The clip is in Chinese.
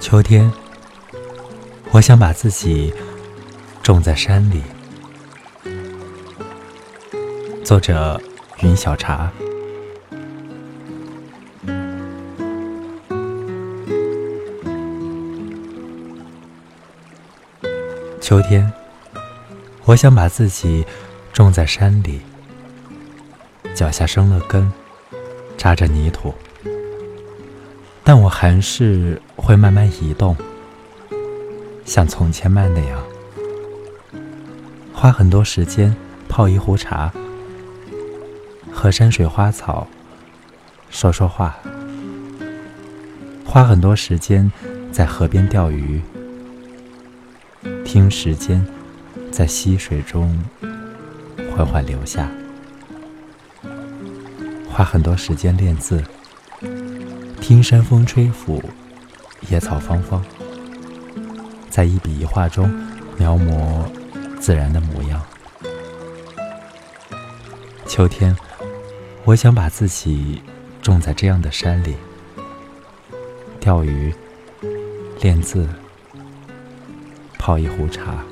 秋天，我想把自己种在山里。作者：云小茶。秋天，我想把自己种在山里，脚下生了根，扎着泥土。但我还是会慢慢移动，像从前慢那样，花很多时间泡一壶茶，和山水花草说说话，花很多时间在河边钓鱼，听时间在溪水中缓缓流下，花很多时间练字。听山风吹拂，野草芳芳，在一笔一画中描摹自然的模样。秋天，我想把自己种在这样的山里，钓鱼、练字、泡一壶茶。